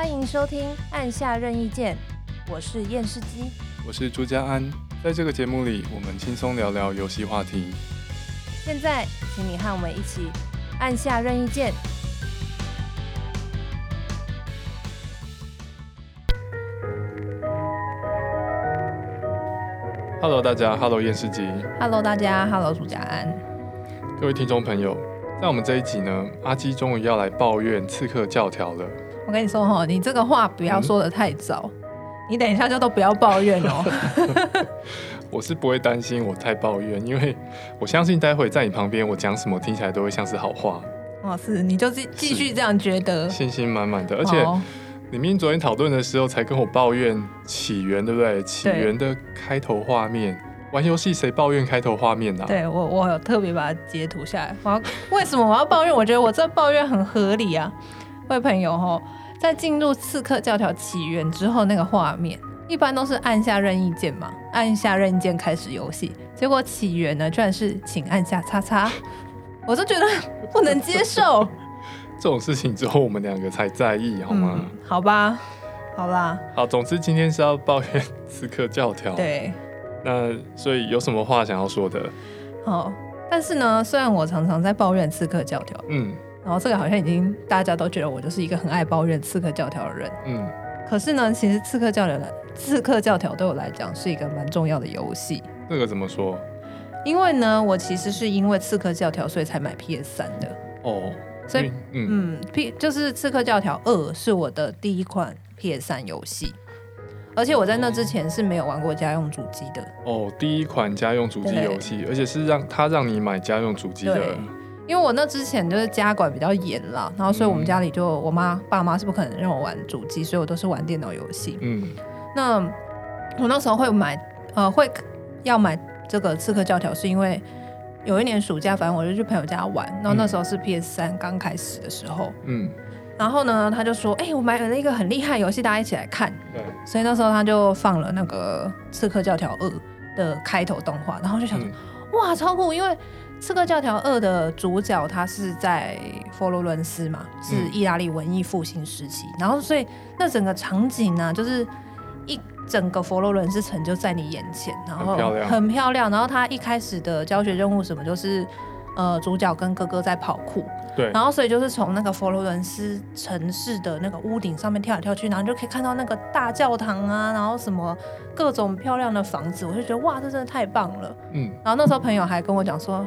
欢迎收听《按下任意键》，我是验视机，我是朱家安。在这个节目里，我们轻松聊聊游戏话题。现在，请你和我们一起按下任意键。Hello，大家，Hello，验视机，Hello，大家，Hello，朱家安。各位听众朋友，在我们这一集呢，阿基终于要来抱怨刺客教条了。我跟你说哈，你这个话不要说的太早，嗯、你等一下就都不要抱怨哦。我是不会担心我太抱怨，因为我相信待会在你旁边，我讲什么听起来都会像是好话。哦，是，你就继继续这样觉得，信心满满的，而且。你明明昨天讨论的时候才跟我抱怨起源，对不对？起源的开头画面，玩游戏谁抱怨开头画面呢、啊？对我，我有特别把它截图下来。我要为什么我要抱怨？我觉得我这抱怨很合理啊。各位朋友哈，在进入《刺客教条：起源》之后，那个画面一般都是按下任意键嘛，按下任意键开始游戏。结果起源呢，居然是请按下叉叉，我就觉得不能接受。这种事情之后，我们两个才在意，好吗？嗯、好吧，好啦。好，总之今天是要抱怨刺客教条。对。那所以有什么话想要说的？好，但是呢，虽然我常常在抱怨刺客教条，嗯，然后这个好像已经大家都觉得我就是一个很爱抱怨刺客教条的人，嗯。可是呢，其实刺客教条的刺客教条对我来讲是一个蛮重要的游戏。这个怎么说？因为呢，我其实是因为刺客教条所以才买 PS 三的。哦。所以，嗯，嗯，P 就是《刺客教条二》是我的第一款 PS 三游戏，而且我在那之前是没有玩过家用主机的。哦，第一款家用主机游戏，而且是让他让你买家用主机的。因为我那之前就是家管比较严啦，然后所以我们家里就我妈爸妈是不可能让我玩主机，所以我都是玩电脑游戏。嗯，那我那时候会买，呃，会要买这个《刺客教条》，是因为。有一年暑假，反正我就去朋友家玩，然后那时候是 PS 三刚开始的时候，嗯，然后呢，他就说，哎、欸，我买了一个很厉害游戏，大家一起来看，对，所以那时候他就放了那个《刺客教条二》的开头动画，然后就想说，嗯、哇，超酷，因为《刺客教条二》的主角他是在佛罗伦斯嘛，是意大利文艺复兴时期，嗯、然后所以那整个场景呢，就是一。整个佛罗伦斯城就在你眼前，然后很漂亮，很漂亮。然后他一开始的教学任务什么，就是呃，主角跟哥哥在跑酷，对。然后所以就是从那个佛罗伦斯城市的那个屋顶上面跳来跳去，然后就可以看到那个大教堂啊，然后什么各种漂亮的房子，我就觉得哇，这真的太棒了。嗯。然后那时候朋友还跟我讲说，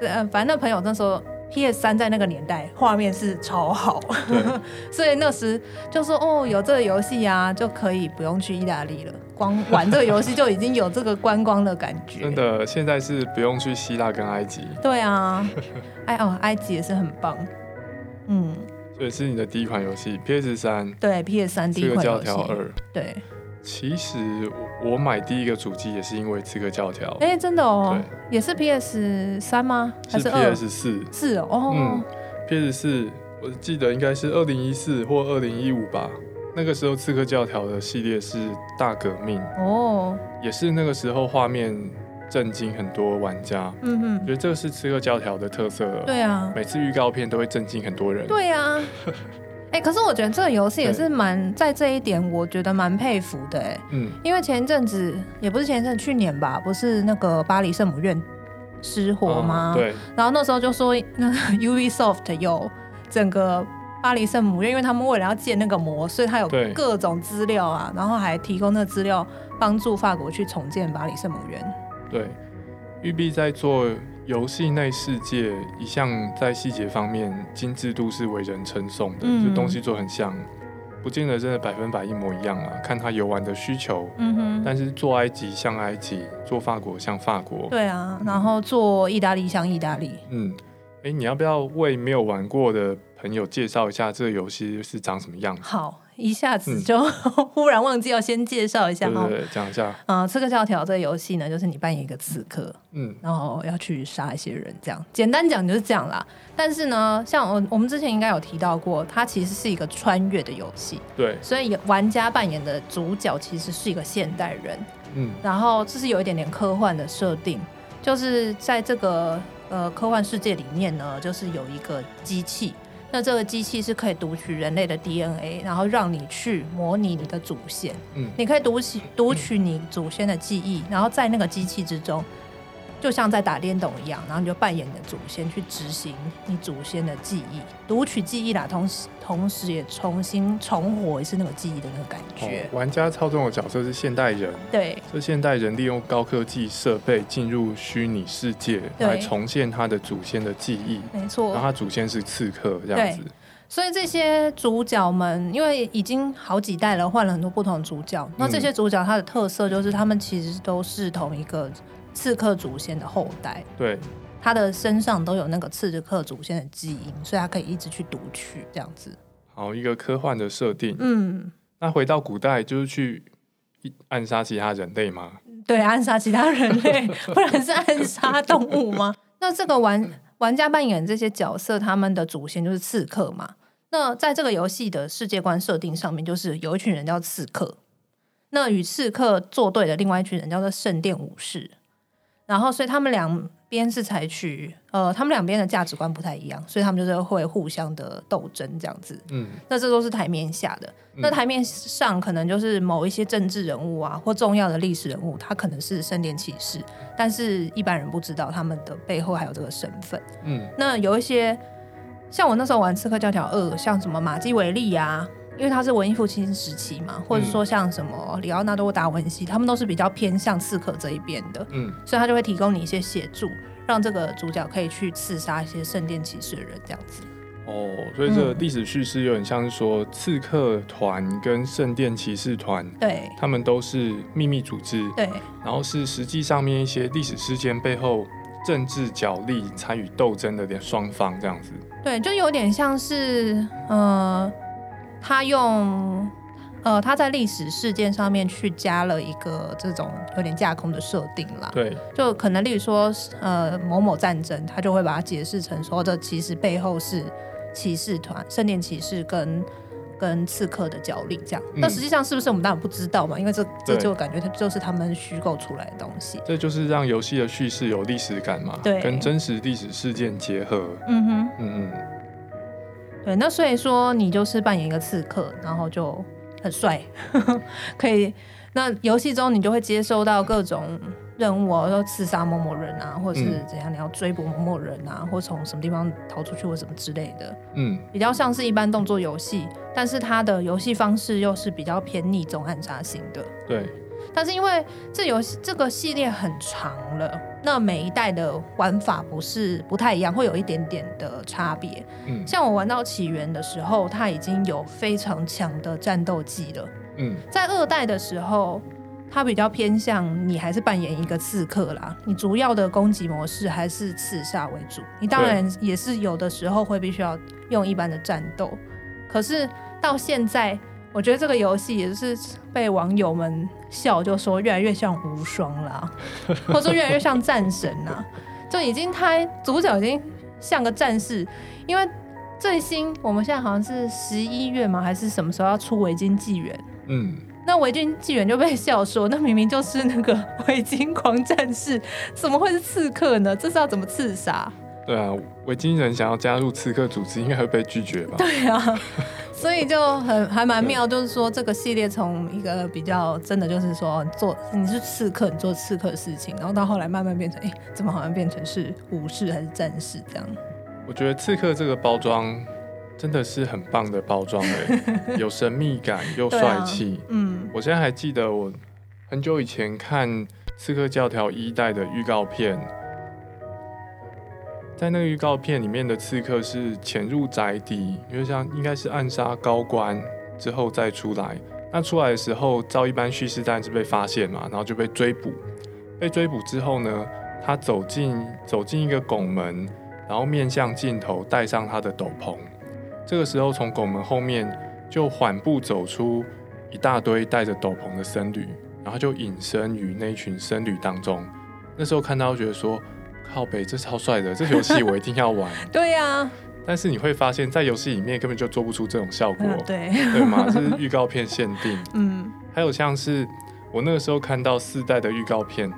呃，反正那朋友那时候。PS 三在那个年代画面是超好，所以那时就说哦，有这个游戏啊，就可以不用去意大利了，光玩这个游戏就已经有这个观光的感觉。真的，现在是不用去希腊跟埃及。对啊，哎哦，埃及也是很棒。嗯，所以是你的第一款游戏 PS 三。对，PS 三第一款游戏。刺客教条二。对。其实我买第一个主机也是因为刺客教条。哎，真的哦，对也是 PS 三吗？还是 PS 四？是哦，嗯，PS 四，我记得应该是二零一四或二零一五吧。那个时候刺客教条的系列是大革命哦，也是那个时候画面震惊很多玩家。嗯哼，觉得这个是刺客教条的特色了。对啊，每次预告片都会震惊很多人。对啊。哎、欸，可是我觉得这个游戏也是蛮在这一点，我觉得蛮佩服的哎。嗯，因为前一阵子也不是前一阵，去年吧，不是那个巴黎圣母院失火吗？哦、对。然后那时候就说，那个 Ubisoft 有整个巴黎圣母院，因为他们为了要建那个模，所以他有各种资料啊，然后还提供那个资料帮助法国去重建巴黎圣母院。对，育碧在做。游戏内世界一向在细节方面精致度是为人称颂的，嗯、就东西做很像，不见得真的百分百一模一样啊，看他游玩的需求。嗯哼。但是做埃及像埃及，做法国像法国。对啊，然后做意大利像意大利。嗯，哎、欸，你要不要为没有玩过的朋友介绍一下这个游戏是长什么样子？好。一下子就、嗯、忽然忘记要先介绍一下哈，对，讲一下。啊、呃，刺客教条这个游戏呢，就是你扮演一个刺客，嗯，然后要去杀一些人，这样。简单讲就是这样啦。但是呢，像我我们之前应该有提到过，它其实是一个穿越的游戏，对。所以玩家扮演的主角其实是一个现代人，嗯。然后这是有一点点科幻的设定，就是在这个呃科幻世界里面呢，就是有一个机器。那这个机器是可以读取人类的 DNA，然后让你去模拟你的祖先。嗯，你可以读取读取你祖先的记忆，然后在那个机器之中。就像在打电动一样，然后你就扮演你的祖先去执行你祖先的记忆，读取记忆啦，同时同时也重新重活一次那个记忆的那个感觉。哦，玩家操纵的角色是现代人，对，这现代人利用高科技设备进入虚拟世界来重现他的祖先的记忆，没错。然后他祖先是刺客这样子，所以这些主角们因为已经好几代了，换了很多不同主角，嗯，那这些主角他的特色就是他们其实都是同一个。刺客祖先的后代，对，他的身上都有那个刺客祖先的基因，所以他可以一直去读取这样子。好，一个科幻的设定。嗯，那回到古代就是去暗杀其他人类吗？对，暗杀其他人类，不然是暗杀动物吗？那这个玩玩家扮演这些角色，他们的祖先就是刺客嘛？那在这个游戏的世界观设定上面，就是有一群人叫刺客，那与刺客作对的另外一群人叫做圣殿武士。然后，所以他们两边是采取，呃，他们两边的价值观不太一样，所以他们就是会互相的斗争这样子。嗯，那这都是台面下的。嗯、那台面上可能就是某一些政治人物啊，或重要的历史人物，他可能是圣殿骑士，但是一般人不知道他们的背后还有这个身份。嗯，那有一些像我那时候玩《刺客教条二》，像什么马基维利啊。因为他是文艺复兴时期嘛，或者说像什么里奥纳多·达文西，他们都是比较偏向刺客这一边的，嗯，所以他就会提供你一些协助，让这个主角可以去刺杀一些圣殿骑士的人，这样子。哦，所以这个历史叙事有点像是说，刺客团跟圣殿骑士团，对，他们都是秘密组织，对，然后是实际上面一些历史事件背后政治角力参与斗争的点双方这样子。对，就有点像是，呃。他用，呃，他在历史事件上面去加了一个这种有点架空的设定啦。对，就可能例如说，呃，某某战争，他就会把它解释成说，这其实背后是骑士团、圣殿骑士跟跟刺客的角力这样。那、嗯、实际上是不是我们当然不知道嘛？因为这这就感觉它就是他们虚构出来的东西。这就是让游戏的叙事有历史感嘛？对，跟真实历史事件结合。嗯哼，嗯嗯。对，那所以说你就是扮演一个刺客，然后就很帅，可以。那游戏中你就会接收到各种任务哦，要刺杀某某人啊，或者是怎样，你要追捕某某人啊，或从什么地方逃出去或什么之类的。嗯，比较像是一般动作游戏，但是它的游戏方式又是比较偏逆中暗杀型的。对。但是因为这游戏这个系列很长了，那每一代的玩法不是不太一样，会有一点点的差别。嗯，像我玩到起源的时候，它已经有非常强的战斗技了。嗯，在二代的时候，它比较偏向你还是扮演一个刺客啦，你主要的攻击模式还是刺杀为主。你当然也是有的时候会必须要用一般的战斗，可是到现在。我觉得这个游戏也是被网友们笑，就说越来越像无双啦，或者说越来越像战神呐，就已经他主角已经像个战士，因为最新我们现在好像是十一月嘛，还是什么时候要出维京纪元？嗯，那维京纪元就被笑说，那明明就是那个维京狂战士，怎么会是刺客呢？这是要怎么刺杀？对啊，维京人想要加入刺客组织，应该会被拒绝吧？对啊。所以就很还蛮妙，就是说这个系列从一个比较真的就是说做你是刺客，你做刺客的事情，然后到后来慢慢变成，哎，怎么好像变成是武士还是战士这样？我觉得刺客这个包装真的是很棒的包装哎，有神秘感又帅气。啊。嗯，我现在还记得我很久以前看《刺客教条一代》的预告片。在那个预告片里面的刺客是潜入宅邸，因为像应该是暗杀高官之后再出来。那出来的时候，照一般叙事当然是被发现嘛，然后就被追捕。被追捕之后呢，他走进走进一个拱门，然后面向镜头，戴上他的斗篷。这个时候从拱门后面就缓步走出一大堆戴着斗篷的僧侣，然后就隐身于那群僧侣当中。那时候看到觉得说。靠北，这超帅的！这游戏我一定要玩。对呀、啊，但是你会发现在游戏里面根本就做不出这种效果。嗯、对，对吗？这是预告片限定。嗯，还有像是我那个时候看到四代的预告片，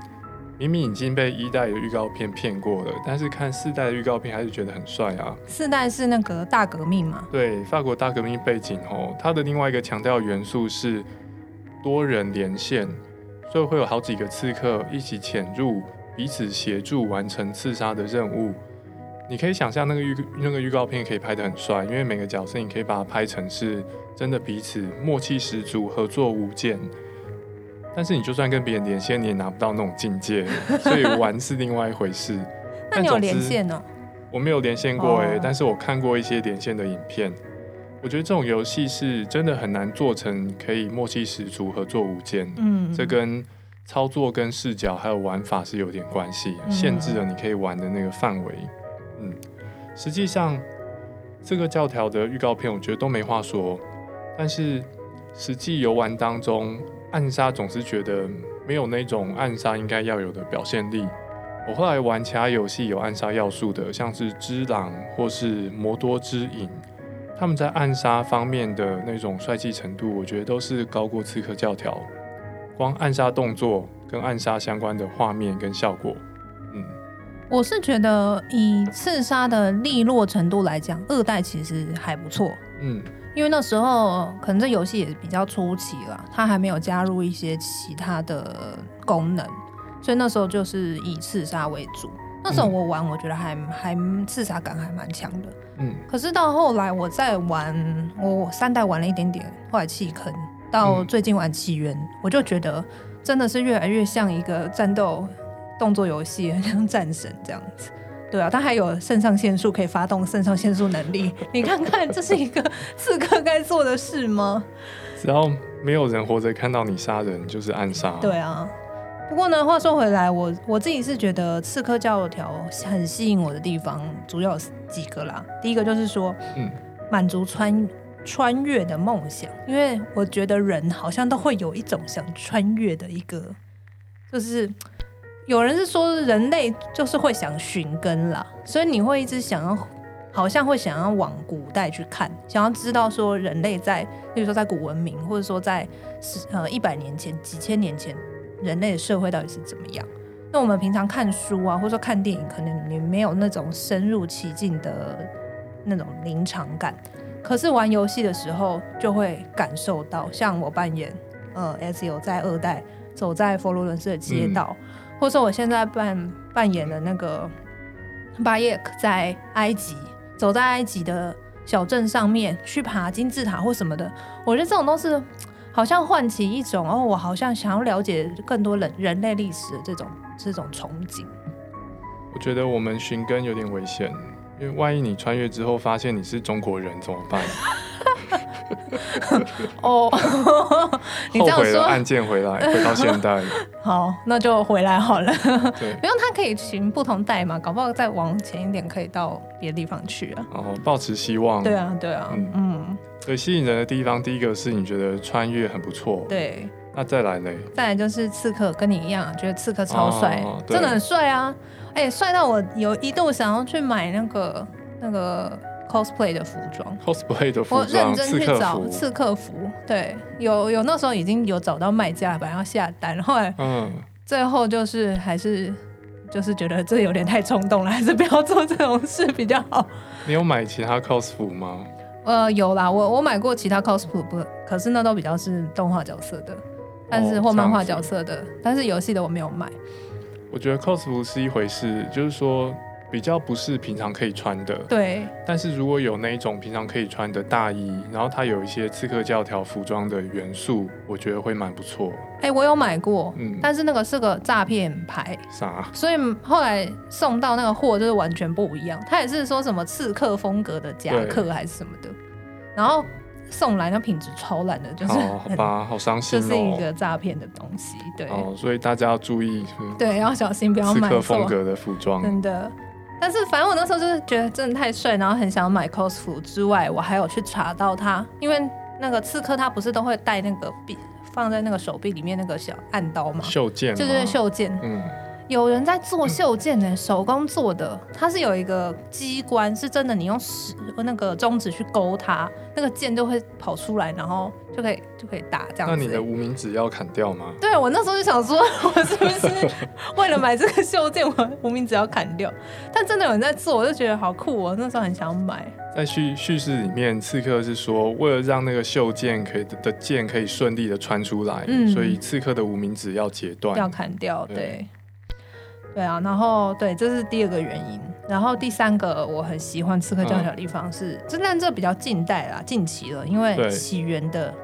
明明已经被一代的预告片骗过了，但是看四代的预告片还是觉得很帅啊。四代是那个大革命嘛？对，法国大革命背景哦，它的另外一个强调元素是多人连线，所以会有好几个刺客一起潜入，彼此协助完成刺杀的任务。你可以想象那个预那个预告片可以拍得很帅，因为每个角色你可以把它拍成是真的彼此默契十足、合作无间。但是你就算跟别人连线，你也拿不到那种境界，所以玩是另外一回事。那你有连线呢？我没有连线过诶、欸，oh. 但是我看过一些连线的影片。我觉得这种游戏是真的很难做成可以默契十足、合作无间。嗯，这跟操作、跟视角还有玩法是有点关系，限制了你可以玩的那个范围。嗯，实际上这个教条的预告片，我觉得都没话说。但是实际游玩当中，暗杀总是觉得没有那种暗杀应该要有的表现力。我后来玩其他游戏有暗杀要素的，像是《只狼》或是《魔多之影》，他们在暗杀方面的那种帅气程度，我觉得都是高过《刺客教条》。光暗杀动作跟暗杀相关的画面跟效果，嗯，我是觉得以刺杀的利落程度来讲，二代其实还不错。嗯。因为那时候可能这游戏也比较初期了，它还没有加入一些其他的功能，所以那时候就是以刺杀为主。那时候我玩，我觉得还还刺杀感还蛮强的。嗯。可是到后来我再玩，我三代玩了一点点，后来弃坑。到最近玩起源，我就觉得真的是越来越像一个战斗动作游戏，很像战神这样子。对啊，他还有肾上腺素可以发动肾上腺素能力，你看看这是一个刺客该做的事吗？只要没有人活着看到你杀人，就是暗杀。对啊，不过呢，话说回来，我我自己是觉得刺客教条很吸引我的地方，主要有几个啦。第一个就是说，嗯，满足穿穿越的梦想，因为我觉得人好像都会有一种想穿越的一个，就是。有人是说人类就是会想寻根啦，所以你会一直想要，好像会想要往古代去看，想要知道说人类在，比如说在古文明，或者说在呃一百年前、几千年前，人类的社会到底是怎么样？那我们平常看书啊，或者说看电影，可能你没有那种深入其境的那种临场感，可是玩游戏的时候就会感受到。像我扮演呃 Ezio 在二代走在佛罗伦斯的街道。嗯或者说，我现在扮扮演的那个巴耶克在埃及，走在埃及的小镇上面去爬金字塔或什么的，我觉得这种都是好像唤起一种哦，我好像想要了解更多人人类历史的这种这种憧憬。我觉得我们寻根有点危险，因为万一你穿越之后发现你是中国人怎么办？哦，你这样说，后悔了，案件回来，回到现代。好，那就回来好了。对，不用，他可以行不同代嘛，搞不好再往前一点，可以到别的地方去啊。哦，抱持希望。对啊，对啊，嗯嗯。所以吸引人的地方，第一个是你觉得穿越很不错。对。那再来嘞？再来就是刺客，跟你一样，觉得刺客超帅，哦，真的很帅啊！哎，帅到我有一度想要去买那个那个。cosplay 的服装，cosplay 的服装，我认真去找刺客服，对，有有那时候已经有找到卖家，本来要下单，后来，嗯，最后就是还是就是觉得这有点太冲动了，还是不要做这种事比较好。你有买其他 cos 服吗？呃，有啦，我我买过其他 cos 服，不，可是那都比较是动画角色的，但是或漫画角色的，但是游戏的我没有买。我觉得 cos 服是一回事，就是说。比较不是平常可以穿的，对。但是如果有那一种平常可以穿的大衣，然后它有一些刺客教条服装的元素，我觉得会蛮不错。哎、欸，我有买过，嗯，但是那个是个诈骗牌，啥？所以后来送到那个货就是完全不一样。他也是说什么刺客风格的夹克还是什么的，然后送来那品质超烂的，就是好吧，好伤心哦，就是一个诈骗的东西，对。哦，所以大家要注意，对，要小心，不要买错刺客风格的服装，真的。但是反正我那时候就是觉得真的太帅，然后很想买 cos 服之外，我还有去查到他，因为那个刺客他不是都会带那个臂放在那个手臂里面那个小暗刀嘛，袖剑，就是袖剑。嗯，有人在做袖箭呢，手工做的，它是有一个机关，是真的，你用食那个中指去勾它，那个箭就会跑出来，然后就可以就可以打这样子。那你的无名指要砍掉吗？对，我那时候就想说，我是不是为了买这个袖箭，我无名指要砍掉？但真的有人在做，我就觉得好酷哦，那时候很想买。在叙叙事里面，刺客是说，为了让那个袖箭可以的箭可以顺利的穿出来，嗯，所以刺客的无名指要截断，要砍掉，对。对对啊，然后对，这是第二个原因。然后第三个我很喜欢刺客教条的地方是，这、嗯、但这比较近代啦，近期了，因为起源的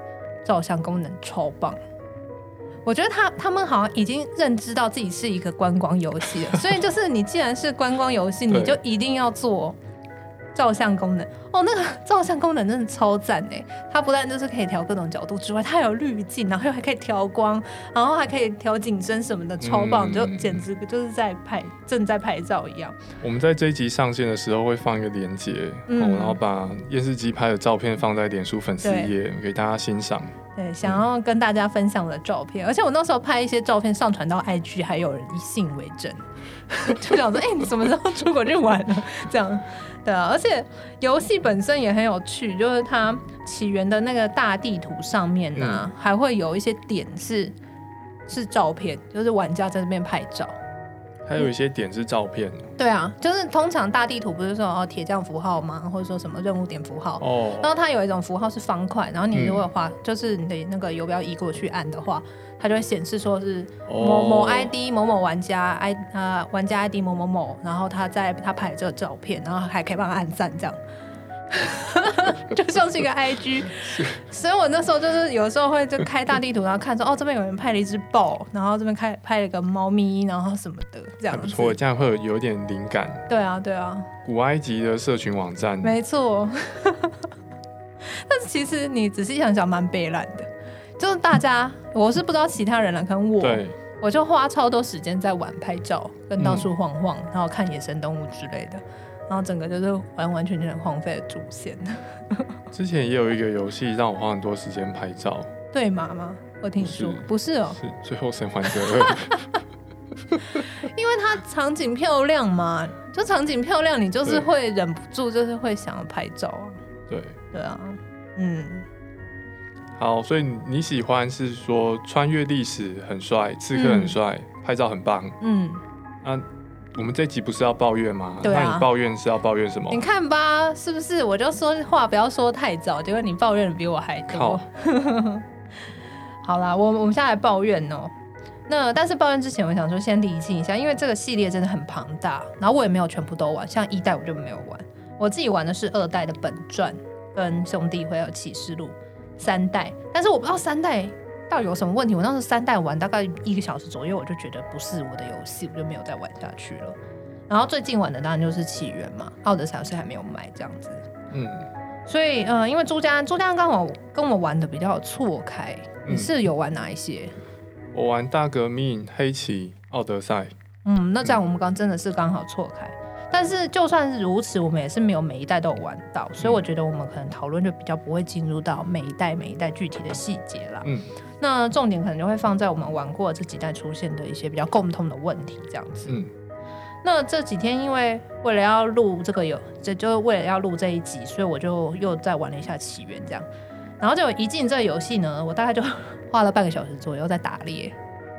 照相功能超棒。我觉得他他们好像已经认知到自己是一个观光游戏了，所以就是你既然是观光游戏，你就一定要做。照相功能哦，那个 照相功能真的超赞哎！它不但就是可以调各种角度之外，它有滤镜，然后又还可以调光，然后还可以调景深什么的，超棒！嗯、就简直就是在拍，正在拍照一样。我们在这一集上线的时候会放一个连接，嗯哦，然后把验视机拍的照片放在脸书粉丝页给大家欣赏。对，想要跟大家分享我的照片，嗯，而且我那时候拍一些照片上传到 IG，还有人以信为证，就想说：哎，欸，你什么时候出国去玩呢？这样。对啊，而且游戏本身也很有趣，就是它起源的那个大地图上面呢、啊嗯，还会有一些点是是照片，就是玩家在这边拍照。还有一些点是照片。嗯、对啊，就是通常大地图不是说哦铁匠符号吗？或者说什么任务点符号？哦。然后它有一种符号是方块，然后你如果画、嗯，就是你的那个游标移过去按的话。它就会显示说是某某 ID 某某玩家 I 啊、呃、玩家 ID 某某某，然后他在他拍这个照片，然后还可以帮他按赞，这样，就像是一个 IG。所以我那时候就是有时候会就开大地图，然后看说哦这边有人拍了一只豹，然后这边开拍了一个猫咪，然后什么的这样子。不错，这样会有有点灵感。对啊对啊，古埃及的社群网站。没错。但是其实你仔细想想，蛮悲烂的。就是大家，我是不知道其他人了，可能我，我就花超多时间在玩拍照，跟到处晃晃，嗯，然后看野生动物之类的，然后整个就是完完全全荒废的主线。之前也有一个游戏让我花很多时间拍照，对马吗？我听说不是哦，是最后生还者二，因为它场景漂亮嘛，就场景漂亮，你就是会忍不住，就是会想要拍照啊。对对啊，嗯。好，所以你喜欢是说穿越历史很帅，刺客很帅，嗯，拍照很棒。嗯，啊，我们这集不是要抱怨吗？对啊。那你抱怨是要抱怨什么？你看吧，是不是？我就说话不要说太早，结果你抱怨的比我还多。好啦，我我们现在来抱怨哦。那但是抱怨之前，我想说先理清一下，因为这个系列真的很庞大，然后我也没有全部都玩，像一代我就没有玩，我自己玩的是二代的本传跟兄弟会有启示录。三代，但是我不知道三代到底有什么问题。我当时三代玩大概一个小时左右，我就觉得不是我的游戏，我就没有再玩下去了。然后最近玩的当然就是起源嘛，奥德赛是还没有买这样子。嗯，所以嗯、呃，因为朱家朱家刚好跟我玩的比较错开，你是有玩哪一些？我玩大革命、黑旗、奥德赛。嗯，那这样我们刚真的是刚好错开。但是就算是如此，我们也是没有每一代都有玩到，所以我觉得我们可能讨论就比较不会进入到每一代每一代具体的细节啦。嗯，那重点可能就会放在我们玩过这几代出现的一些比较共通的问题这样子。嗯，那这几天因为为了要录这个有，这就为了要录这一集，所以我就又再玩了一下起源这样。然后就一进这个游戏呢，我大概就花了半个小时左右在打猎。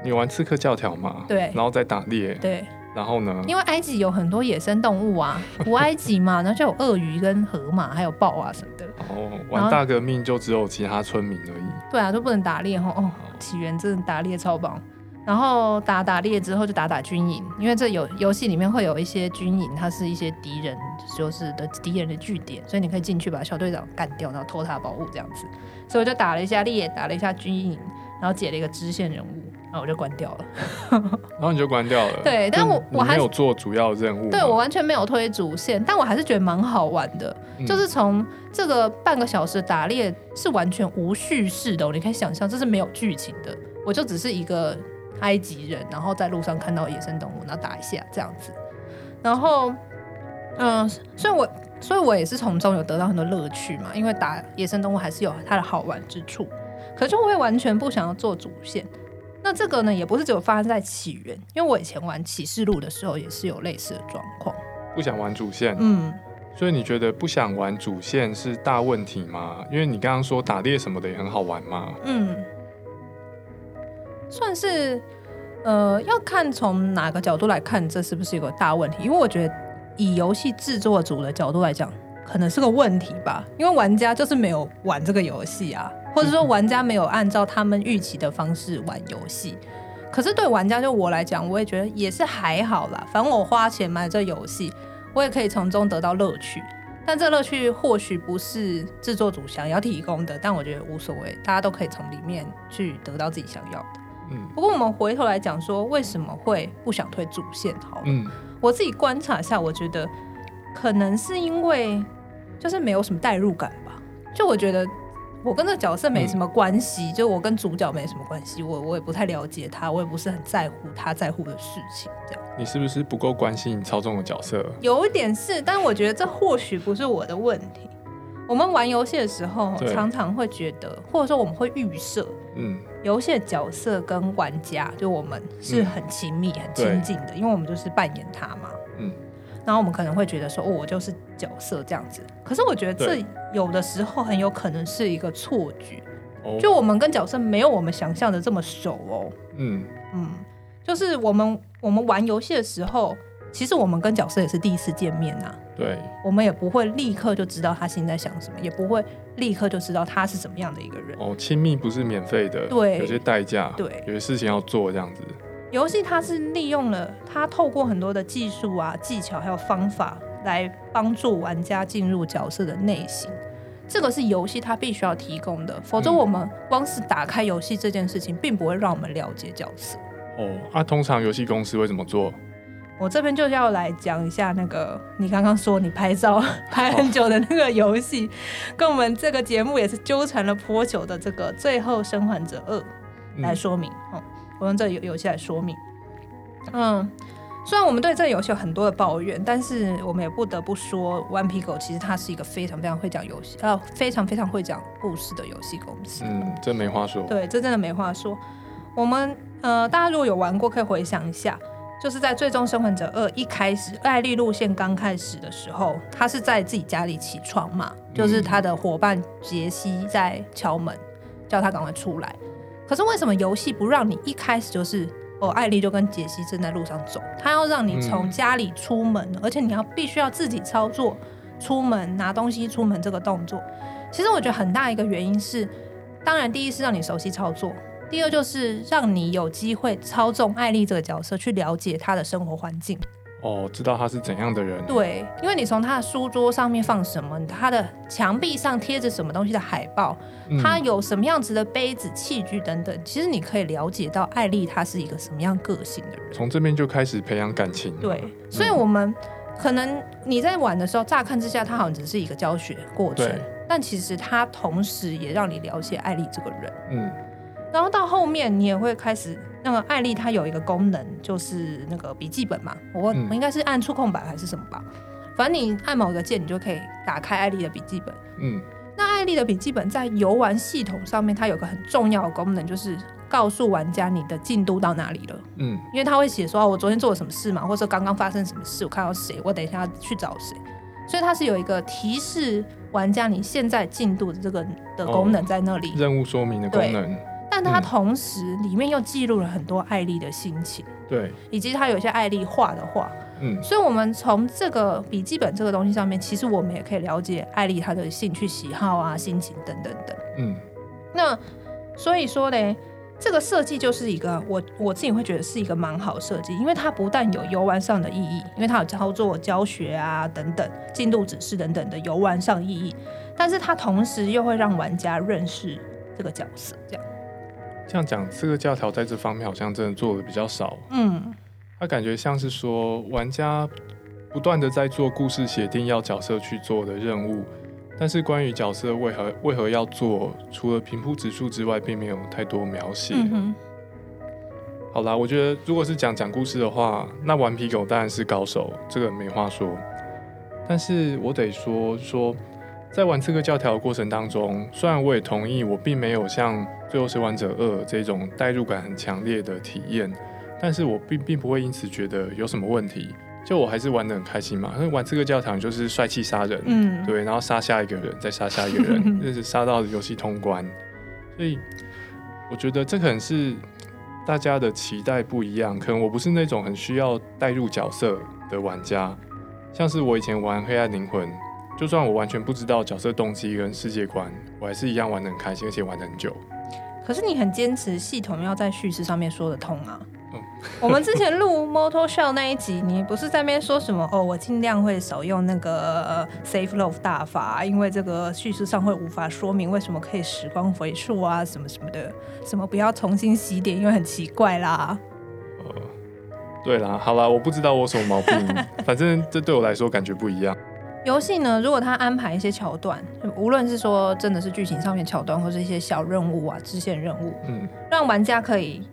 你玩刺客教条吗？对，然后再打猎。对。然后呢？因为埃及有很多野生动物啊，古埃及嘛，然后就有鳄鱼跟河马，还有豹啊什么的。哦，玩大革命就只有其他村民而已。对啊，都不能打猎哦。起源真的打猎超棒。然后打打猎之后就打打军营，因为这游游戏里面会有一些军营，它是一些敌人就是的敌人的据点，所以你可以进去把小队长干掉，然后偷他的宝物这样子。所以我就打了一下猎，打了一下军营，然后解了一个支线人物。然后我就关掉了，然后你就关掉了。对，但我我还没有做主要任务。对，我完全没有推主线，但我还是觉得蛮好玩的。嗯、就是从这个半个小时打猎是完全无叙事的，你可以想象这是没有剧情的。我就只是一个埃及人，然后在路上看到野生动物，然后打一下这样子。然后，嗯、呃，所以我所以我也是从中有得到很多乐趣嘛，因为打野生动物还是有它的好玩之处。可是我也完全不想要做主线。那这个呢，也不是只有发生在起源，因为我以前玩启示录的时候也是有类似的状况。不想玩主线，嗯，所以你觉得不想玩主线是大问题吗？因为你刚刚说打猎什么的也很好玩嘛。嗯，算是，呃，要看从哪个角度来看，这是不是一个大问题？因为我觉得以游戏制作组的角度来讲，可能是个问题吧。因为玩家就是没有玩这个游戏啊，或者说玩家没有按照他们预期的方式玩游戏。可是对玩家就我来讲，我也觉得也是还好啦。反正我花钱买这游戏。我也可以从中得到乐趣，但这乐趣或许不是制作组想要提供的，但我觉得无所谓，大家都可以从里面去得到自己想要的。嗯，不过我们回头来讲说，为什么会不想推主线？好了，嗯，我自己观察一下，我觉得可能是因为就是没有什么代入感吧，就我觉得。我跟这个角色没什么关系，嗯、就我跟主角没什么关系，我我也不太了解他，我也不是很在乎他在乎的事情，这样。你是不是不够关心你操纵的角色？有一点是，但我觉得这或许不是我的问题。我们玩游戏的时候，常常会觉得，或者说我们会预设，嗯，游戏的角色跟玩家，就我们是很亲密、嗯、很亲近的，因为我们就是扮演他嘛，嗯。然后我们可能会觉得说，哦，我就是角色这样子。可是我觉得这有的时候很有可能是一个错觉，就我们跟角色没有我们想象的这么熟哦。嗯嗯，就是我们我们玩游戏的时候，其实我们跟角色也是第一次见面呐。对，我们也不会立刻就知道他心在想什么，也不会立刻就知道他是怎么样的一个人。哦，亲密不是免费的，对，有些代价，对，有些事情要做这样子。游戏它是利用了它透过很多的技术啊、技巧还有方法来帮助玩家进入角色的内心，这个是游戏它必须要提供的，否则我们光是打开游戏这件事情，并不会让我们了解角色。哦，那、啊、通常游戏公司会怎么做？我这边就要来讲一下那个你刚刚说你拍照 拍很久的那个游戏，哦、跟我们这个节目也是纠缠了颇久的这个《最后生还者二》来说明。嗯我用这个游游戏来说明，嗯，虽然我们对这个游戏有很多的抱怨，但是我们也不得不说，One Pico 其实它是一个非常非常会讲游戏，呃，非常非常会讲故事的游戏公司。嗯，这没话说。对，这真的没话说。我们呃，大家如果有玩过，可以回想一下，就是在《最终生还者二》一开始，艾莉路线刚开始的时候，他是在自己家里起床嘛，就是他的伙伴杰西在敲门，叫他赶快出来。可是为什么游戏不让你一开始就是哦，艾丽就跟杰西正在路上走，他要让你从家里出门，嗯、而且你要必须要自己操作出门拿东西出门这个动作。其实我觉得很大一个原因是，当然第一是让你熟悉操作，第二就是让你有机会操纵艾丽这个角色去了解她的生活环境。哦，知道他是怎样的人？对，因为你从他的书桌上面放什么，他的墙壁上贴着什么东西的海报，嗯、他有什么样子的杯子、器具等等，其实你可以了解到艾丽她是一个什么样个性的人。从这边就开始培养感情。对，所以我们可能你在玩的时候，乍看之下，他好像只是一个教学过程，但其实他同时也让你了解艾丽这个人。嗯，然后到后面你也会开始。那么艾莉它有一个功能，就是那个笔记本嘛，我我应该是按触控板还是什么吧，反正你按某个键，你就可以打开艾莉的笔记本。嗯，那艾莉的笔记本在游玩系统上面，它有个很重要的功能，就是告诉玩家你的进度到哪里了。嗯，因为它会写说，我昨天做了什么事嘛，或者刚刚发生什么事，我看到谁，我等一下要去找谁，所以它是有一个提示玩家你现在进度的这个的功能在那里，任务说明的功能。但它同时里面又记录了很多艾丽的心情，对，以及他有些艾丽画的画，嗯，所以我们从这个笔记本这个东西上面，其实我们也可以了解艾丽她的兴趣喜好啊、心情等等等，嗯，那所以说嘞，这个设计就是一个我我自己会觉得是一个蛮好设计，因为它不但有游玩上的意义，因为它有操作教学啊等等、进度指示等等的游玩上意义，但是它同时又会让玩家认识这个角色，这样。这样讲，刺客教条在这方面好像真的做的比较少。嗯，他感觉像是说，玩家不断的在做故事写定要角色去做的任务，但是关于角色为何为何要做，除了平铺直述之外，并没有太多描写。嗯。好啦，我觉得如果是讲讲故事的话，那顽皮狗当然是高手，这个没话说。但是我得说说，在玩刺客教条的过程当中，虽然我也同意我并没有像《最后生还者二》这种代入感很强烈的体验，但是我并并不会因此觉得有什么问题。就我还是玩的很开心嘛，因为玩刺客教堂就是帅气杀人，嗯，对，然后杀下一个人，再杀下一个人，就是杀到游戏通关。所以我觉得这可能是大家的期待不一样，可能我不是那种很需要代入角色的玩家，像是我以前玩《黑暗灵魂》。就算我完全不知道角色动机跟世界观，我还是一样玩得很开心，而且玩得很久。可是你很坚持系统要在叙事上面说得通啊。嗯、我们之前录 Motor Shell 那一集，你不是在那边说什么？哦，我尽量会少用那个 Safe Love 大法，因为这个叙事上会无法说明为什么可以时光回溯啊，什么什么的，什么不要重新洗点，因为很奇怪啦。呃，对啦，好啦，我不知道我什么毛病，反正这对我来说感觉不一样。游戏呢，如果他安排一些桥段，无论是说真的是剧情上面桥段，或是一些小任务啊、支线任务，嗯，让玩家可以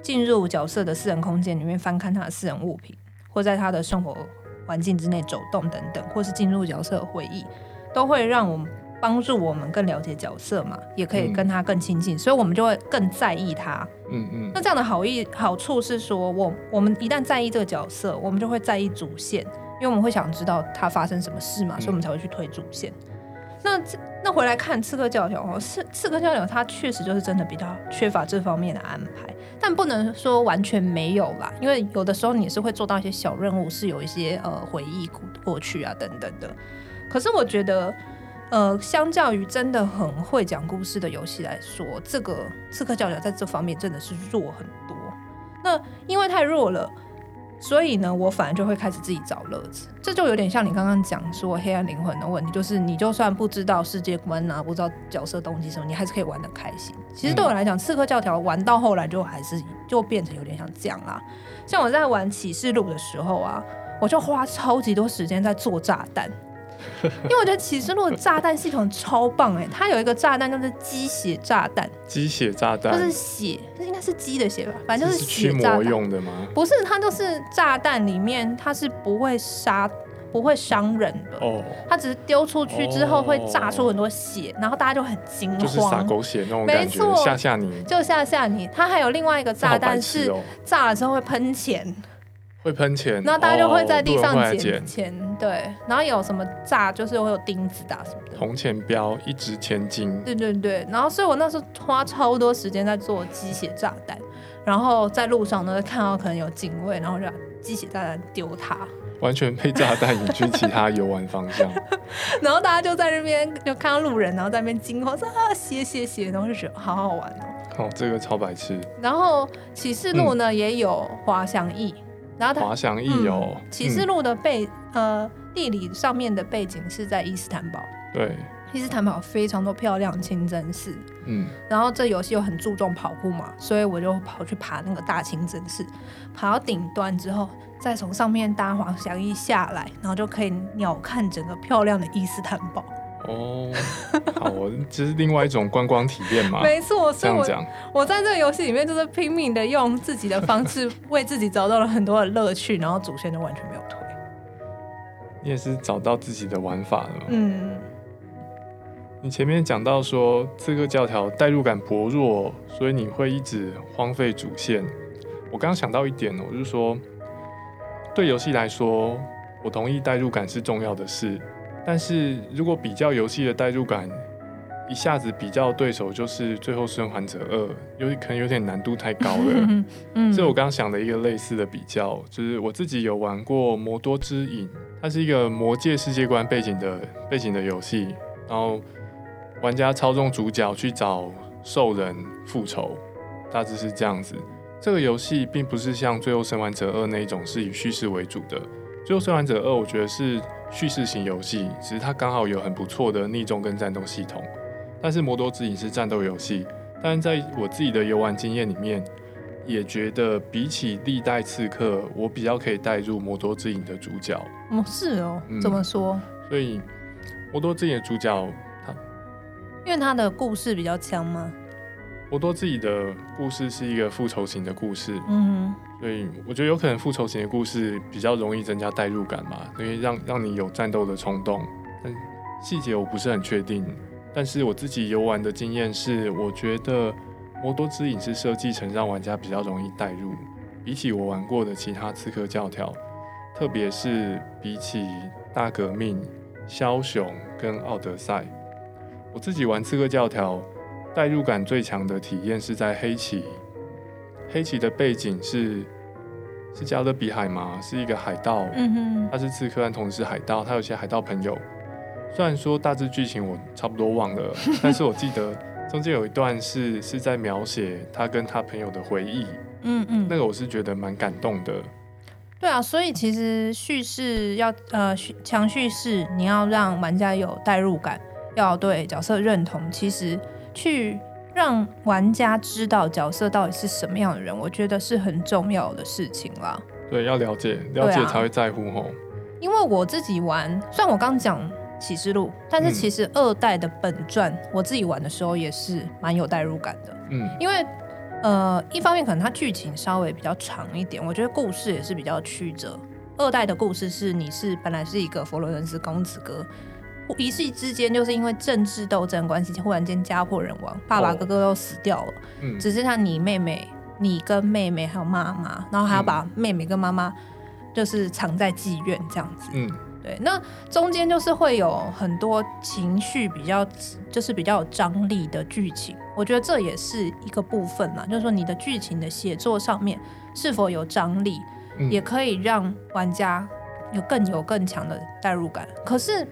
进入角色的私人空间里面翻看他的私人物品，或在他的生活环境之内走动等等，或是进入角色的回忆，都会让我们帮助我们更了解角色嘛，也可以跟他更亲近，嗯，所以我们就会更在意他。嗯嗯。那这样的好意好处是说，我我们一旦在意这个角色，我们就会在意主线。因为我们会想知道它发生什么事嘛，所以我们才会去推主线。那那回来看《刺客教条》哦，《刺刺客教条》它确实就是真的比较缺乏这方面的安排，但不能说完全没有啦。因为有的时候你是会做到一些小任务，是有一些呃回忆过去啊等等的。可是我觉得，呃，相较于真的很会讲故事的游戏来说，这个《刺客教条》在这方面真的是弱很多。那因为太弱了。所以呢，我反而就会开始自己找乐子，这就有点像你刚刚讲说黑暗灵魂的问题，就是你就算不知道世界观啊，不知道角色动机什么，你还是可以玩得开心。其实对我来讲，《刺客教条》玩到后来就还是就变成有点像这样啦。像我在玩启示录的时候啊，我就花超级多时间在做炸弹。因为我觉得启示录的炸弹系统超棒哎，它有一个炸弹叫做鸡血炸弹，鸡血炸弹，就是血，这应该是鸡的血吧，反正就是血炸弹。用的吗？不是，它就是炸弹里面它是不会杀、不会伤人的。哦，它只是丢出去之后会炸出很多血，然后大家就很惊慌，就是撒狗血那种感觉，吓吓你，就吓吓你。它还有另外一个炸弹是炸了之后会喷钱。会喷钱，然后大家就会在地上捡钱，对，然后有什么炸，就是会有钉子打什么的。铜钱标一值千金。对对对，然后所以我那时候花超多时间在做鸡血炸弹，然后在路上呢看到可能有警卫，然后就把鸡血炸弹丢他，完全被炸弹引去其他游玩方向。然后大家就在那边就看到路人，然后在那边惊慌说啊血血血，然后就觉得好好玩哦。哦，这个超白痴。然后启示录呢、嗯、也有滑翔翼。然后它滑翔翼哦启示录的背、嗯、呃地理上面的背景是在伊斯坦堡，对，伊斯坦堡非常多漂亮清真寺，嗯，然后这游戏又很注重跑步嘛，所以我就跑去爬那个大清真寺，爬到顶端之后，再从上面搭滑翔翼下来，然后就可以鸟瞰整个漂亮的伊斯坦堡。哦，好，我这是另外一种观光体验嘛？没错，这样讲，我在这个游戏里面就是拼命的用自己的方式 为自己找到了很多的乐趣，然后主线就完全没有推。你也是找到自己的玩法了吗？嗯。你前面讲到说这个教条代入感薄弱，所以你会一直荒废主线。我刚刚想到一点，我就是说，对游戏来说，我同意代入感是重要的事。但是如果比较游戏的代入感，一下子比较对手就是《最后生还者二》，有可能有点难度太高了。嗯，所以我刚刚想的一个类似的比较，就是我自己有玩过《魔多之影》，它是一个魔界世界观背景的背景的游戏，然后玩家操纵主角去找兽人复仇，大致是这样子。这个游戏并不是像《最后生还者二》那一种是以叙事为主的，《最后生还者二》我觉得是。叙事型游戏，只是它刚好有很不错的逆中跟战斗系统。但是《魔多之影》是战斗游戏，但是在我自己的游玩经验里面，也觉得比起历代刺客，我比较可以带入《魔多之影》的主角。哦，是哦，嗯、怎么说？所以《魔多之影》的主角，他因为他的故事比较强吗？魔多自己的故事是一个复仇型的故事，嗯，所以我觉得有可能复仇型的故事比较容易增加代入感嘛，因为让让你有战斗的冲动。但细节我不是很确定，但是我自己游玩的经验是，我觉得《魔多之影》是设计成让玩家比较容易带入，比起我玩过的其他刺客教条，特别是比起大革命、枭雄跟奥德赛，我自己玩刺客教条，带入感最强的体验是在黑旗。黑旗的背景是是加勒比海嘛？是一个海盗，嗯哼，他是刺客，但同时海盗，他有些海盗朋友。虽然说大致剧情我差不多忘了，但是我记得中间有一段是是在描写他跟他朋友的回忆，嗯嗯，那个我是觉得蛮感动的。对啊，所以其实叙事要呃强叙事，你要让玩家有代入感，要对角色认同，其实去让玩家知道角色到底是什么样的人，我觉得是很重要的事情啦。对，要了解，了解才会在乎吼。因为我自己玩，虽然我刚讲启示录，但是其实二代的本传，嗯、我自己玩的时候也是蛮有代入感的。嗯，因为。呃，一方面可能它剧情稍微比较长一点，我觉得故事也是比较曲折。二代的故事是你是本来是一个佛罗伦斯公子哥，一夕之间就是因为政治斗争关系，忽然间家破人亡，爸爸哥哥都死掉了，嗯、只剩下你妹妹，你跟妹妹还有妈妈，然后还要把妹妹跟妈妈就是藏在妓院这样子。嗯。对，那中间就是会有很多情绪比较，就是比较有张力的剧情，我觉得这也是一个部分嘛，就是说你的剧情的写作上面是否有张力，嗯、也可以让玩家有更有更强的代入感。可是，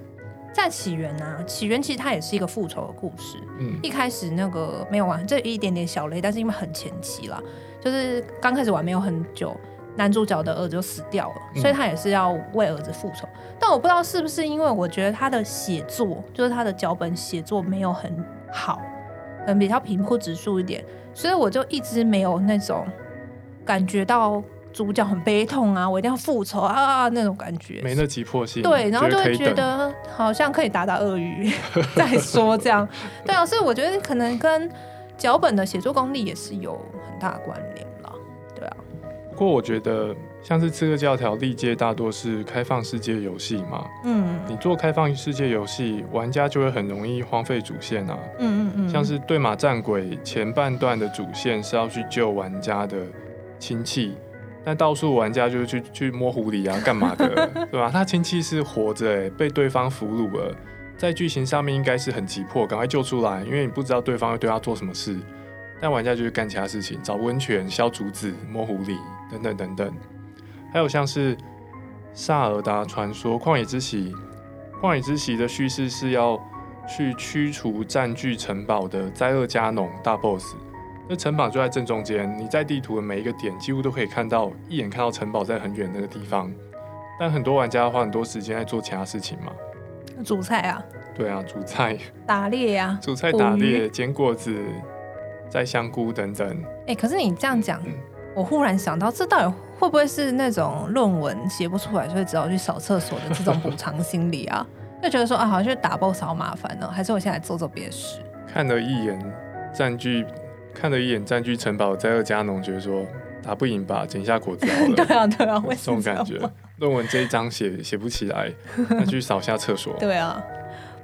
在起源啊，起源其实它也是一个复仇的故事。嗯，一开始那个没有玩，这一点点小雷，但是因为很前期啦，就是刚开始玩没有很久。男主角的儿子就死掉了，所以他也是要为儿子复仇。嗯、但我不知道是不是因为我觉得他的写作，就是他的脚本写作没有很好，可能比较平铺直述一点，所以我就一直没有那种感觉到主角很悲痛啊，我一定要复仇啊那种感觉，没那急迫性。对，然后就会觉得好像可以打打鳄鱼 再说这样。对啊，所以我觉得可能跟脚本的写作功力也是有很大关联啦。对啊。不过我觉得，像是刺客教条历届大多是开放世界游戏嘛，嗯，你做开放世界游戏，玩家就会很容易荒废主线啊，嗯嗯嗯，像是对马战鬼前半段的主线是要去救玩家的亲戚，但到处玩家就是去去摸狐狸啊，干嘛的，对吧？他亲戚是活着，哎，被对方俘虏了，在剧情上面应该是很急迫，赶快救出来，因为你不知道对方会对他做什么事。但玩家就是干其他事情，找温泉、削竹子、摸狐狸等等等等，还有像是萨尔达传说、旷野之息。旷野之息的叙事是要去驱除占据城堡的灾厄加农大 boss。那城堡就在正中间，你在地图的每一个点几乎都可以看到，一眼看到城堡在很远那个地方。但很多玩家花很多时间在做其他事情嘛，煮菜啊，对啊，煮菜、打猎呀、啊，煮菜、打猎、捡果子。摘香菇等等。哎、欸，可是你这样讲，嗯、我忽然想到，这到底会不会是那种论文写不出来，所以只好去扫厕所的这种补偿心理啊？就觉得说啊，好像去打 BOSS 好麻烦呢，还是我现在做做别的事？看了一眼占据，看了一眼占据城堡灾厄加农，觉得说打不赢吧，剪一下果子好了。对啊，对啊，这种感觉？论文这一章写写不起来，那去扫下厕所。对啊，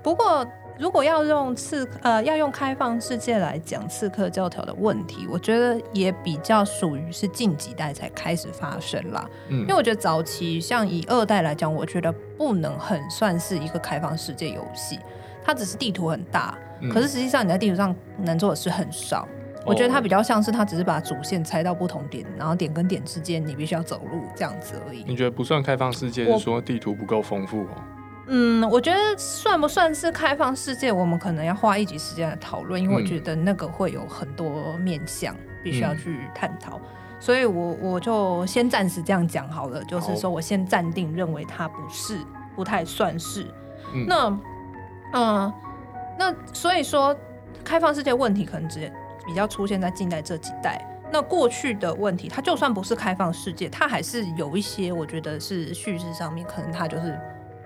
不过。如果要用刺呃要用开放世界来讲刺客教条的问题，我觉得也比较属于是近几代才开始发生啦。嗯，因为我觉得早期像以二代来讲，我觉得不能很算是一个开放世界游戏，它只是地图很大，嗯、可是实际上你在地图上能做的事很少。嗯、我觉得它比较像是它只是把主线拆到不同点，然后点跟点之间你必须要走路这样子而已。你觉得不算开放世界，是说地图不够丰富哦？嗯，我觉得算不算是开放世界，我们可能要花一集时间来讨论，因为我觉得那个会有很多面向，必须要去探讨。嗯、所以我我就先暂时这样讲好了，就是说我先暂定认为它不是，不太算是。嗯、那，嗯、呃，那所以说开放世界问题可能只比较出现在近代这几代。那过去的问题，它就算不是开放世界，它还是有一些，我觉得是叙事上面可能它就是。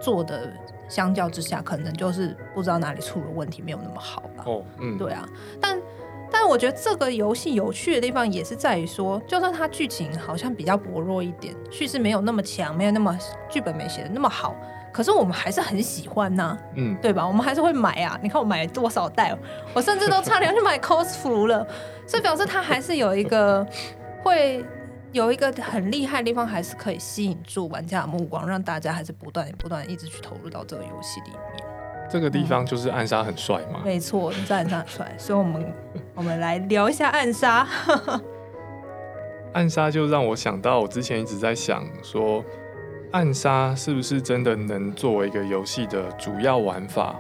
做的相较之下，可能就是不知道哪里出了问题，没有那么好吧。哦，嗯，对啊。但但我觉得这个游戏有趣的地方也是在于说，就算它剧情好像比较薄弱一点，叙事没有那么强，没有那么剧本没写的那么好，可是我们还是很喜欢呐、啊，嗯，对吧？我们还是会买啊。你看我买了多少袋，我甚至都差点要去买 cos 服了。所以表示它还是有一个会有一个很厉害的地方，还是可以吸引住玩家的目光，让大家还是不断不断一直去投入到这个游戏里面。这个地方就是暗杀很帅嘛？没错，这暗杀很帅。所以我们 我们来聊一下暗杀。暗杀就让我想到，我之前一直在想说，暗杀是不是真的能作为一个游戏的主要玩法？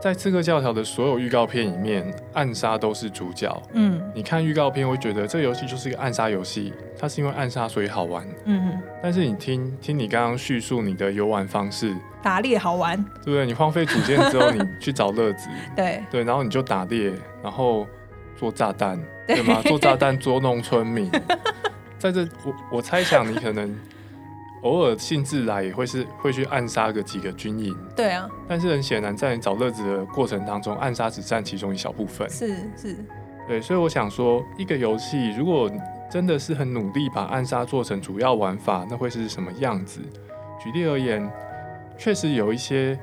在《刺客教条》的所有预告片里面，暗杀都是主角。嗯，你看预告片会觉得这个游戏就是一个暗杀游戏，它是因为暗杀所以好玩。嗯哼，但是你听听你刚刚叙述你的游玩方式，打猎好玩，对不对？你荒废主线之后，你去找乐子，对对，然后你就打猎，然后。做炸弹，对吗？做炸弹捉弄村民，在这我我猜想你可能偶尔兴致来也会是会去暗杀个几个军营，对啊。但是很显然，在你找乐子的过程当中，暗杀只占其中一小部分。是是，对。所以我想说，一个游戏如果真的是很努力把暗杀做成主要玩法，那会是什么样子？举例而言，确实有一些。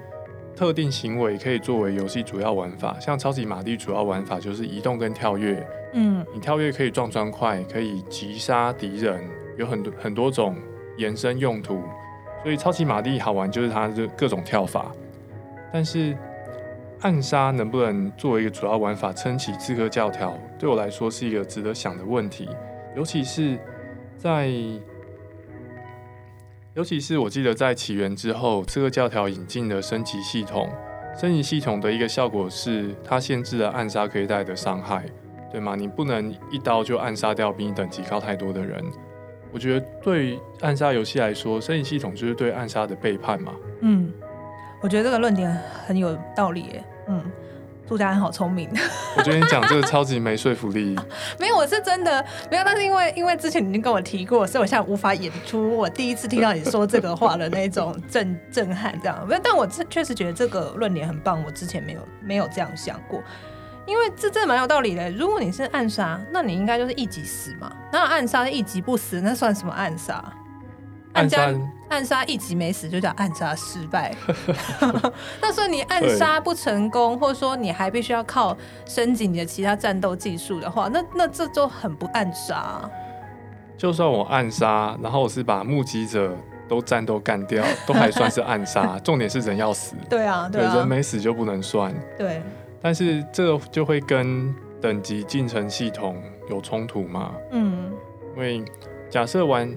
特定行为可以作为游戏主要玩法，像超级玛丽主要玩法就是移动跟跳跃。嗯，你跳跃可以撞砖块，可以击杀敌人，有很多很多种延伸用途。所以超级玛丽好玩就是它的各种跳法。但是暗杀能不能作为一个主要玩法撑起刺客教条，对我来说是一个值得想的问题，尤其是在。尤其是我记得在起源之后，这个教条引进了升级系统。升级系统的一个效果是，它限制了暗杀可以带的伤害，对吗？你不能一刀就暗杀掉比你等级高太多的人。我觉得对暗杀游戏来说，升级系统就是对暗杀的背叛嘛。嗯，我觉得这个论点很有道理耶。嗯。杜家安好聪明，我觉得你讲这个超级没说服力。没有，我是真的没有，但是因为因为之前你已经跟我提过，所以我现在无法演出我第一次听到你说这个话的那种震震撼，这样。但我确实觉得这个论点很棒，我之前没有没有这样想过，因为这真的蛮有道理的。如果你是暗杀，那你应该就是一级死嘛，那暗杀一级不死，那算什么暗杀？暗杀暗杀一级没死就叫暗杀失败。那所以你暗杀不成功，或者说你还必须要靠升级你的其他战斗技术的话，那那这就很不暗杀。就算我暗杀，然后我是把目击者都战斗干掉，都还算是暗杀。重点是人要死。对啊，对啊，人没死就不能算。对。但是这个就会跟等级进程系统有冲突吗？嗯。因为假设玩。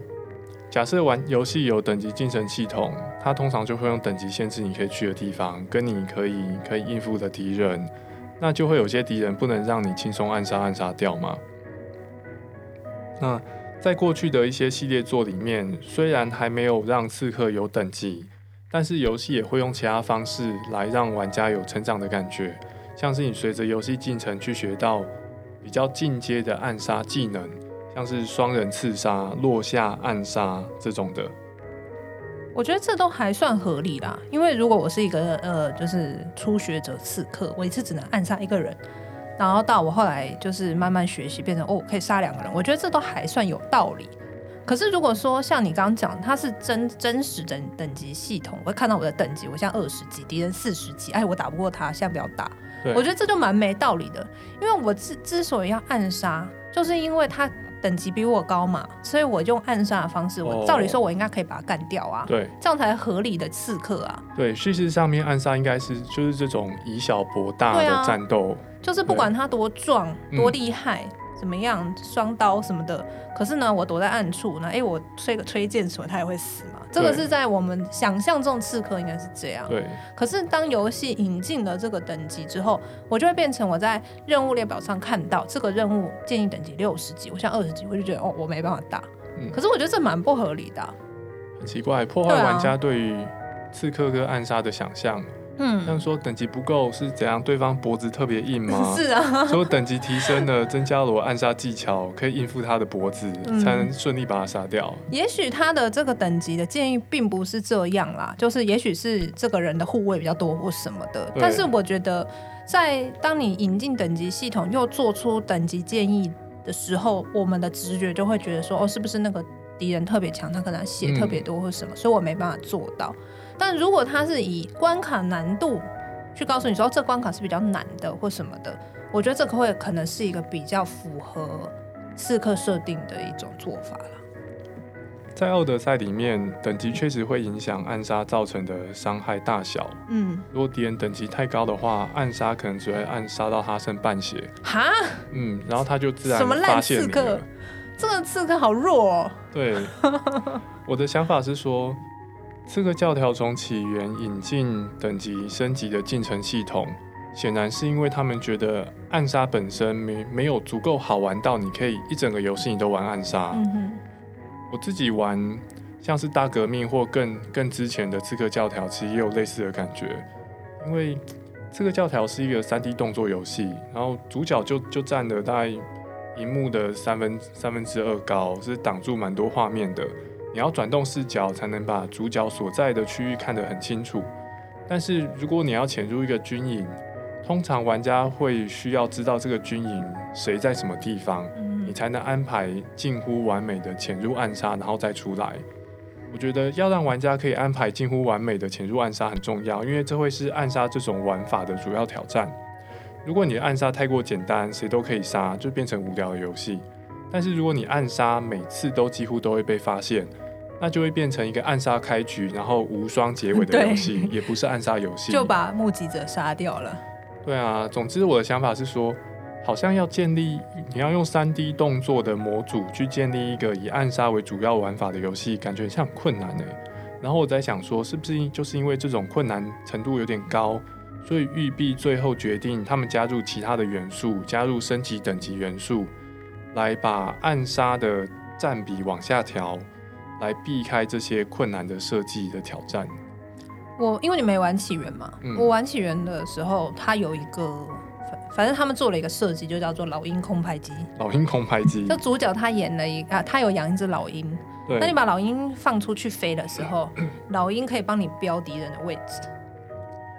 假设玩游戏有等级进程系统，它通常就会用等级限制你可以去的地方，跟你可以可以应付的敌人，那就会有些敌人不能让你轻松暗杀暗杀掉嘛。那在过去的一些系列作里面，虽然还没有让刺客有等级，但是游戏也会用其他方式来让玩家有成长的感觉，像是你随着游戏进程去学到比较进阶的暗杀技能。像是双人刺杀、落下暗杀这种的，我觉得这都还算合理啦。因为如果我是一个呃，就是初学者刺客，我一次只能暗杀一个人，然后到我后来就是慢慢学习，变成哦可以杀两个人，我觉得这都还算有道理。可是如果说像你刚刚讲，它是真真实的等级系统，我会看到我的等级，我现在二十级，敌人四十级，哎，我打不过他，现在不要打。我觉得这就蛮没道理的，因为我之之所以要暗杀，就是因为他。等级比我高嘛，所以我用暗杀的方式，我照理说我应该可以把他干掉啊，对，这样才合理的刺客啊。对，叙事上面暗杀应该是就是这种以小博大的战斗，就是不管他多壮多厉害。嗯怎么样，双刀什么的，可是呢，我躲在暗处呢，哎，我吹个吹箭什么，他也会死嘛。这个是在我们想象中刺客应该是这样。对。可是当游戏引进了这个等级之后，我就会变成我在任务列表上看到这个任务建议等级六十级，我像二十级，我就觉得哦，我没办法打。嗯。可是我觉得这蛮不合理的啊。很奇怪，破坏玩家对于刺客跟暗杀的想象。嗯，像说等级不够是怎样？对方脖子特别硬吗？是啊，说等级提升了，增加了我暗杀技巧，可以应付他的脖子，嗯、才能顺利把他杀掉。也许他的这个等级的建议并不是这样啦，就是也许是这个人的护卫比较多或什么的。但是我觉得，在当你引进等级系统又做出等级建议的时候，我们的直觉就会觉得说，哦，是不是那个敌人特别强，他可能血特别多或什么，嗯、所以我没办法做到。但如果他是以关卡难度去告诉你说这关卡是比较难的或什么的，我觉得这个会可能是一个比较符合刺客设定的一种做法了。在奥德赛里面，等级确实会影响暗杀造成的伤害大小。嗯，如果敌人等级太高的话，暗杀可能只会暗杀到他剩半血。哈？嗯，然后他就自然。什么烂刺客？这个刺客好弱哦。对，我的想法是说，刺客教条从起源引进等级升级的进程系统，显然是因为他们觉得暗杀本身没没有足够好玩到你可以一整个游戏你都玩暗杀。嗯我自己玩像是大革命或更更之前的刺客教条，其实也有类似的感觉。因为刺客教条是一个三 D 动作游戏，然后主角就就占了大概荧幕的三分三分之二高，是挡住蛮多画面的。你要转动视角才能把主角所在的区域看得很清楚。但是如果你要潜入一个军营，通常玩家会需要知道这个军营谁在什么地方。你才能安排近乎完美的潜入暗杀，然后再出来。我觉得要让玩家可以安排近乎完美的潜入暗杀很重要，因为这会是暗杀这种玩法的主要挑战。如果你的暗杀太过简单，谁都可以杀，就变成无聊的游戏。但是如果你暗杀每次都几乎都会被发现，那就会变成一个暗杀开局，然后无双结尾的游戏，也不是暗杀游戏，就把目击者杀掉了。对啊，总之我的想法是说。好像要建立，你要用三 D 动作的模组去建立一个以暗杀为主要玩法的游戏，感觉像困难哎。然后我在想说，是不是就是因为这种困难程度有点高，所以育碧最后决定他们加入其他的元素，加入升级等级元素，来把暗杀的占比往下调，来避开这些困难的设计的挑战。我因为你没玩起源嘛，嗯、我玩起源的时候，它有一个。反正他们做了一个设计，就叫做老鹰空拍机。老鹰空拍机，就主角他演了一啊，他有养一只老鹰。对。那你把老鹰放出去飞的时候，老鹰可以帮你标敌人的位置。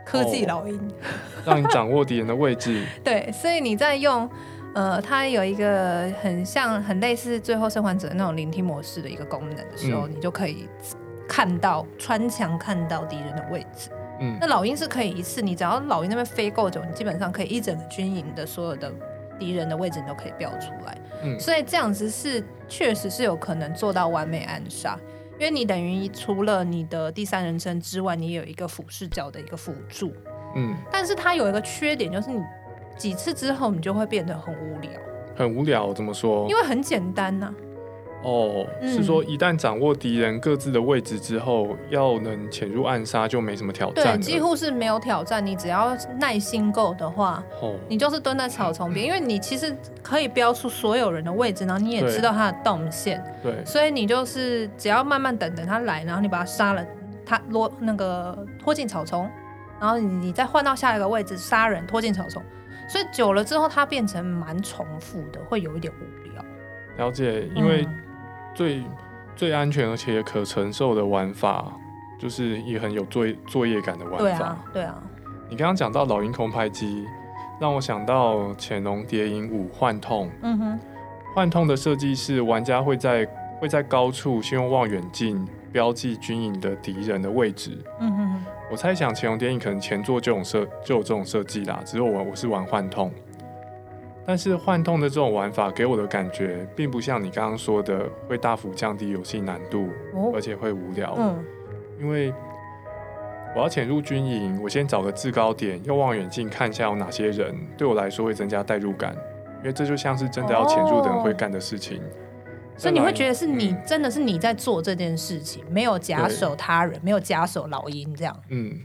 科技老鹰。哦，让你掌握敌人的位置。对，所以你在用呃，它有一个很像、很类似《最后生还者》那种聆听模式的一个功能的时候，嗯、你就可以看到穿墙看到敌人的位置。嗯，那老鹰是可以一次，你只要老鹰那边飞够久，你基本上可以一整个军营的所有的敌人的位置你都可以标出来。嗯，所以这样子是确实是有可能做到完美暗杀，因为你等于除了你的第三人称之外，你也有一个俯视角的一个辅助。嗯，但是它有一个缺点，就是你几次之后你就会变得很无聊。很无聊？怎么说？因为很简单呐、啊。哦，是说一旦掌握敌人各自的位置之后，要能潜入暗杀就没什么挑战。对，几乎是没有挑战。你只要耐心够的话，哦，你就是蹲在草丛边，因为你其实可以标出所有人的位置，然后你也知道他的动线。对，所以你就是只要慢慢等等他来，然后你把他杀了，他落那个拖进草丛，然后你你再换到下一个位置杀人拖进草丛，所以久了之后，它变成蛮重复的，会有一点无聊。了解，因为、嗯。最最安全而且可承受的玩法，就是也很有作作业感的玩法。对啊，对啊。你刚刚讲到老鹰空拍机，让我想到《潜龙谍影五：幻痛》。嗯哼。幻痛的设计是玩家会在会在高处先用望远镜标记军营的敌人的位置。嗯哼。我猜想《潜龙电影》可能前作就有设就有这种设计啦，只是我我是玩幻痛。但是幻痛的这种玩法给我的感觉，并不像你刚刚说的会大幅降低游戏难度，哦，而且会无聊。嗯，因为我要潜入军营，我先找个制高点，用望远镜看一下有哪些人，对我来说会增加代入感，因为这就像是真的要潜入的人会干的事情。哦。所以你会觉得是你，嗯，真的是你在做这件事情，没有假手他人，没有假手老鹰这样。嗯，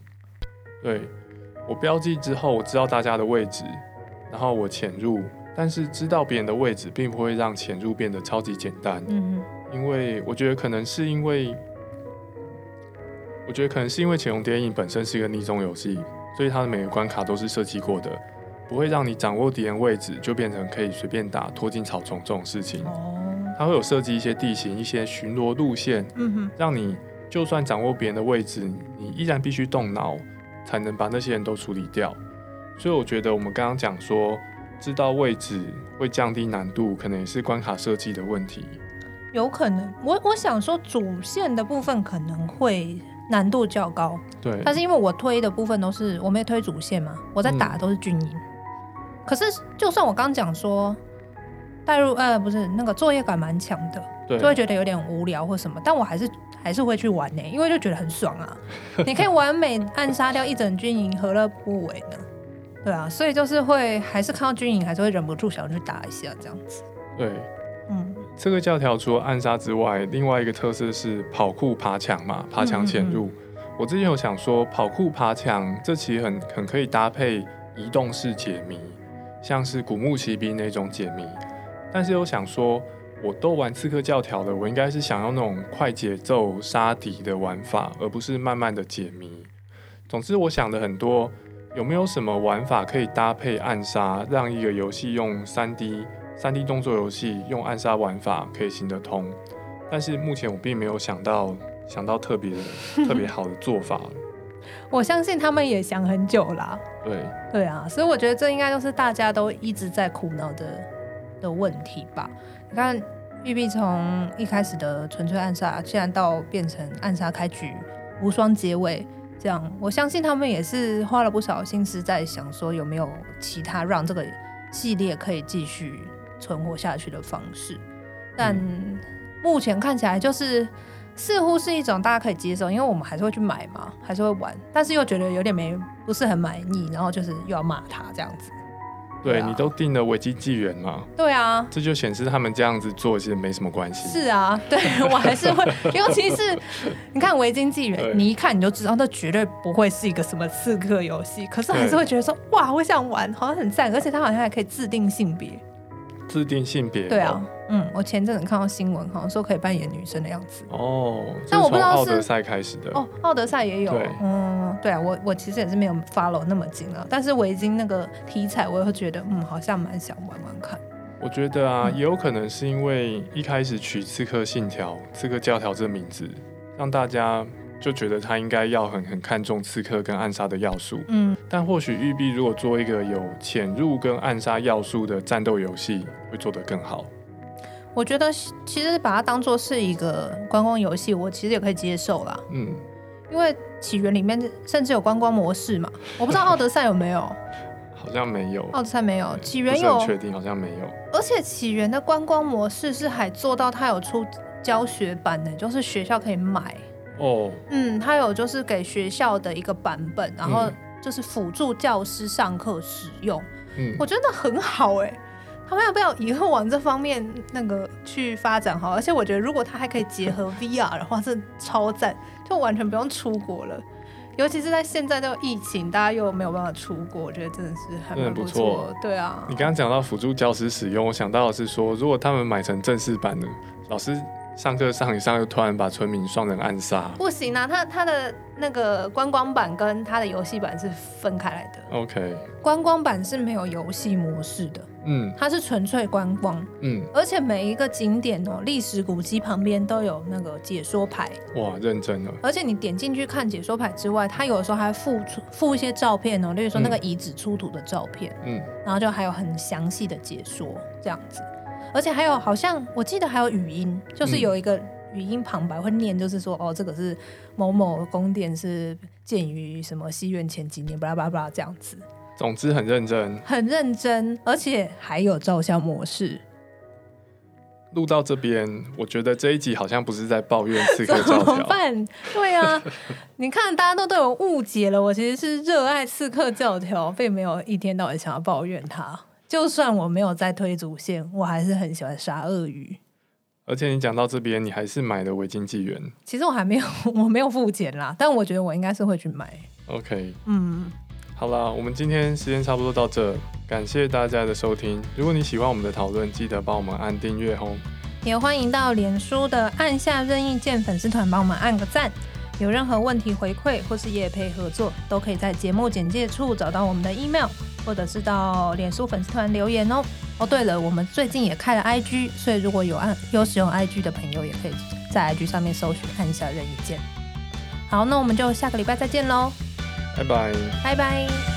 对，我标记之后，我知道大家的位置。然后我潜入，但是知道别人的位置，并不会让潜入变得超级简单。嗯，因为我觉得可能是因为，我觉得可能是因为《潜龙谍影》本身是一个逆中游戏，所以它的每个关卡都是设计过的，不会让你掌握敌人位置就变成可以随便打拖进草丛这种事情。哦，它会有设计一些地形、一些巡逻路线，嗯哼，让你就算掌握别人的位置，你依然必须动脑才能把那些人都处理掉。所以我觉得我们刚刚讲说，知道位置会降低难度，可能也是关卡设计的问题。有可能，我我想说主线的部分可能会难度较高。对，但是因为我推的部分都是我没推主线嘛，我在打的都是军营。嗯、可是就算我刚讲说带入呃不是那个作业感蛮强的，对就会觉得有点无聊或什么，但我还是还是会去玩呢、欸，因为就觉得很爽啊！你可以完美暗杀掉一整军营，何乐不为呢？对啊，所以就是会还是看到军营，还是会忍不住想要去打一下这样子。对，嗯，这个教条除了暗杀之外，另外一个特色是跑酷爬墙嘛，爬墙潜入。嗯嗯嗯，我之前有想说，跑酷爬墙这其实很很可以搭配移动式解谜，像是古墓奇兵那种解谜。但是又想说，我都玩刺客教条了，我应该是想要那种快节奏杀敌的玩法，而不是慢慢的解谜。总之，我想的很多，有没有什么玩法可以搭配暗杀，让一个游戏用三 D 三 D 动作游戏用暗杀玩法可以行得通？但是目前我并没有想到想到特别 特别好的做法。我相信他们也想很久啦。对对啊，所以我觉得这应该都是大家都一直在苦恼的的问题吧。你看，育碧从一开始的纯粹暗杀，现在到变成暗杀开局、无双结尾。这样，我相信他们也是花了不少心思在想说有没有其他让这个系列可以继续存活下去的方式。但目前看起来就是似乎是一种大家可以接受，因为我们还是会去买嘛，还是会玩，但是又觉得有点没不是很满意，然后就是又要骂他这样子。对，你都定了维京纪元嘛？对啊，这就显示他们这样子做其实没什么关系。是啊，对我还是会，尤其是你看维京纪元，你一看你就知道那绝对不会是一个什么刺客游戏，可是还是会觉得说对哇，我想玩，好像很赞，而且它好像还可以自定性别。自定性别，对啊，嗯，我前阵子看到新闻，好像说可以扮演女生的样子哦。但我不知道是奥德赛开始的哦，奥德赛也有，对嗯，对啊，我我其实也是没有 follow 那么紧啊，但是围巾那个题材，我也会觉得，嗯，好像蛮想玩玩看。我觉得啊，也有可能是因为一开始取《刺客信条》《刺客教条》这名字，让大家。就觉得他应该要很很看重刺客跟暗杀的要素，嗯，但或许育碧如果做一个有潜入跟暗杀要素的战斗游戏，会做得更好。我觉得其实把它当做是一个观光游戏，我其实也可以接受啦，嗯，因为起源里面甚至有观光模式嘛，我不知道 奥德赛有没有，好像没有，奥德赛没有，起源有，确定好像没有，而且起源的观光模式是还做到它有出教学版的，就是学校可以买。哦，嗯，它有就是给学校的一个版本，然后就是辅助教师上课使用。嗯，我觉得很好哎、欸，他们要不要以后往这方面那个去发展好？而且我觉得如果他还可以结合 VR 的话，是超赞，就完全不用出国了。尤其是在现在这个疫情，大家又没有办法出国，我觉得真的是很不错。对啊，你刚刚讲到辅助教师使用，我想到的是说，如果他们买成正式版的，老师。上课上一上，又突然把村民双人暗杀，不行啊！他他的那个观光版跟他的游戏版是分开来的。OK，观光版是没有游戏模式的，嗯，它是纯粹观光，嗯，而且每一个景点哦，历史古迹旁边都有那个解说牌，哇，认真了。而且你点进去看解说牌之外，它有的时候还附出附一些照片哦，例如说那个遗址出土的照片，嗯，然后就还有很详细的解说这样子。而且还有，好像我记得还有语音，就是有一个语音旁白会念，就是说，嗯、哦，这个是某某宫殿是建于什么西元前几年，巴拉巴拉这样子。总之很认真，很认真，而且还有照相模式。录到这边，我觉得这一集好像不是在抱怨刺客教条。怎么办？对啊，你看大家都对我误解了，我其实是热爱刺客教条，并没有一天到晚想要抱怨它。就算我没有在推主线，我还是很喜欢杀鳄鱼。而且你讲到这边，你还是买了维京纪元。其实我还没有，我没有付钱啦，但我觉得我应该是会去买。OK，嗯，好啦，我们今天时间差不多到这，感谢大家的收听。如果你喜欢我们的讨论，记得帮我们按订阅哦。也欢迎到脸书的按下任意键粉丝团帮我们按个赞。有任何问题回馈或是业配合作，都可以在节目简介处找到我们的 email。或者是到脸书粉丝团留言哦。哦，对了，我们最近也开了 IG，所以如果有按有使用 IG 的朋友，也可以在 IG 上面搜寻按下任意键。好，那我们就下个礼拜再见喽，拜拜，拜拜。